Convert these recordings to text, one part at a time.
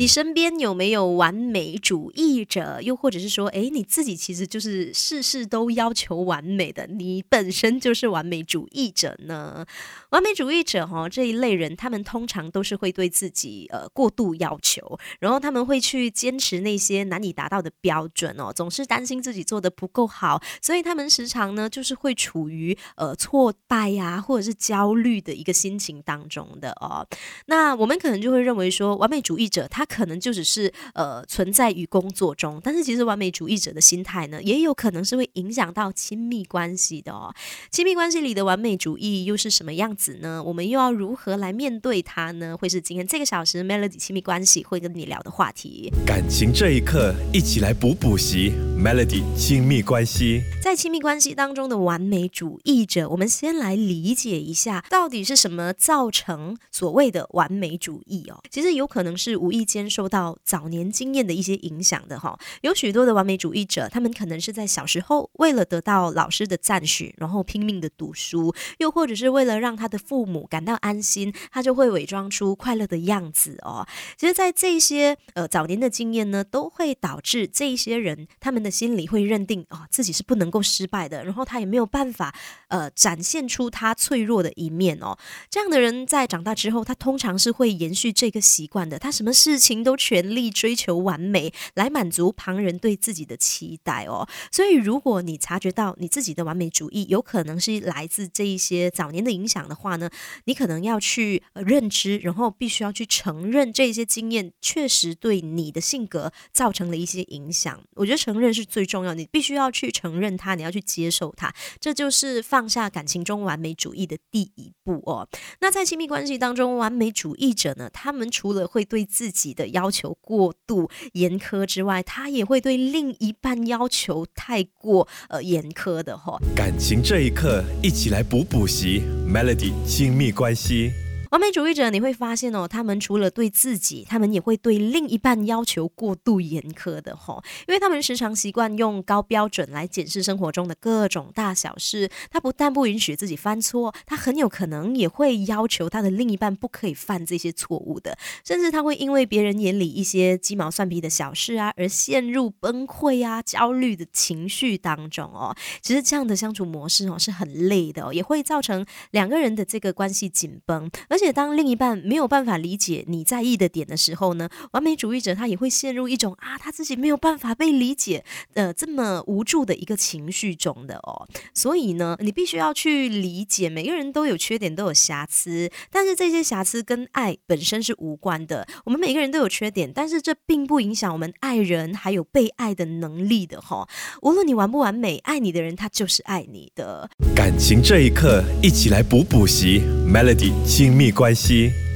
你身边有没有完美主义者？又或者是说，哎，你自己其实就是事事都要求完美的，你本身就是完美主义者呢？完美主义者哈这一类人，他们通常都是会对自己呃过度要求，然后他们会去坚持那些难以达到的标准哦，总是担心自己做的不够好，所以他们时常呢就是会处于呃挫败呀或者是焦虑的一个心情当中的哦。那我们可能就会认为说，完美主义者他。可能就只是呃存在于工作中，但是其实完美主义者的心态呢，也有可能是会影响到亲密关系的哦。亲密关系里的完美主义又是什么样子呢？我们又要如何来面对它呢？会是今天这个小时 Melody 亲密关系会跟你聊的话题。感情这一刻，一起来补补习 Melody 亲密关系。在亲密关系当中的完美主义者，我们先来理解一下，到底是什么造成所谓的完美主义哦？其实有可能是无意间。受到早年经验的一些影响的哈，有许多的完美主义者，他们可能是在小时候为了得到老师的赞许，然后拼命的读书，又或者是为了让他的父母感到安心，他就会伪装出快乐的样子哦。其实，在这些呃早年的经验呢，都会导致这一些人他们的心里会认定啊自己是不能够失败的，然后他也没有办法呃展现出他脆弱的一面哦。这样的人在长大之后，他通常是会延续这个习惯的，他什么事情。都全力追求完美，来满足旁人对自己的期待哦。所以，如果你察觉到你自己的完美主义有可能是来自这一些早年的影响的话呢，你可能要去认知，然后必须要去承认这些经验确实对你的性格造成了一些影响。我觉得承认是最重要，你必须要去承认它，你要去接受它，这就是放下感情中完美主义的第一步哦。那在亲密关系当中，完美主义者呢，他们除了会对自己的要求过度严苛之外，他也会对另一半要求太过呃严苛的哈。感情这一刻，一起来补补习 Melody 亲密关系。完美主义者，你会发现哦，他们除了对自己，他们也会对另一半要求过度严苛的哈，因为他们时常习惯用高标准来检视生活中的各种大小事。他不但不允许自己犯错，他很有可能也会要求他的另一半不可以犯这些错误的，甚至他会因为别人眼里一些鸡毛蒜皮的小事啊，而陷入崩溃啊、焦虑的情绪当中哦。其实这样的相处模式哦是很累的哦，也会造成两个人的这个关系紧绷，而。而且当另一半没有办法理解你在意的点的时候呢，完美主义者他也会陷入一种啊他自己没有办法被理解的这么无助的一个情绪中的哦。所以呢，你必须要去理解，每个人都有缺点，都有瑕疵，但是这些瑕疵跟爱本身是无关的。我们每个人都有缺点，但是这并不影响我们爱人还有被爱的能力的哈。无论你完不完美，爱你的人他就是爱你的。感情这一刻，一起来补补习 Melody 亲密。没关系。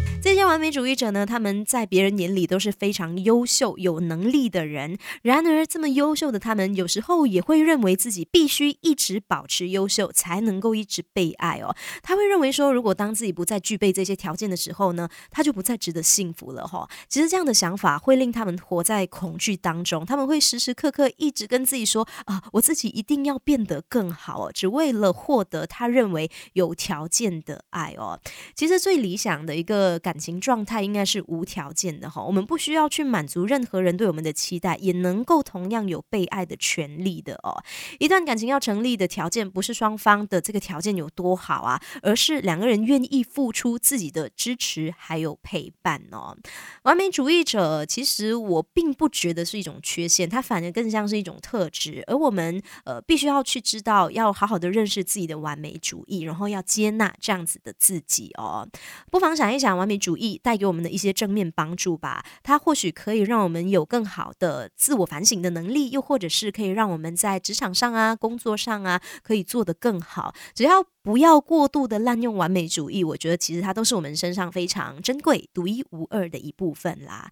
完美主义者呢，他们在别人眼里都是非常优秀、有能力的人。然而，这么优秀的他们，有时候也会认为自己必须一直保持优秀，才能够一直被爱哦。他会认为说，如果当自己不再具备这些条件的时候呢，他就不再值得幸福了哈。其实这样的想法会令他们活在恐惧当中，他们会时时刻刻一直跟自己说啊，我自己一定要变得更好哦，只为了获得他认为有条件的爱哦。其实最理想的一个感。情状态应该是无条件的哈，我们不需要去满足任何人对我们的期待，也能够同样有被爱的权利的哦。一段感情要成立的条件，不是双方的这个条件有多好啊，而是两个人愿意付出自己的支持还有陪伴哦。完美主义者，其实我并不觉得是一种缺陷，它反而更像是一种特质，而我们呃必须要去知道，要好好的认识自己的完美主义，然后要接纳这样子的自己哦。不妨想一想，完美。主义带给我们的一些正面帮助吧，它或许可以让我们有更好的自我反省的能力，又或者是可以让我们在职场上啊、工作上啊，可以做得更好。只要不要过度的滥用完美主义，我觉得其实它都是我们身上非常珍贵、独一无二的一部分啦。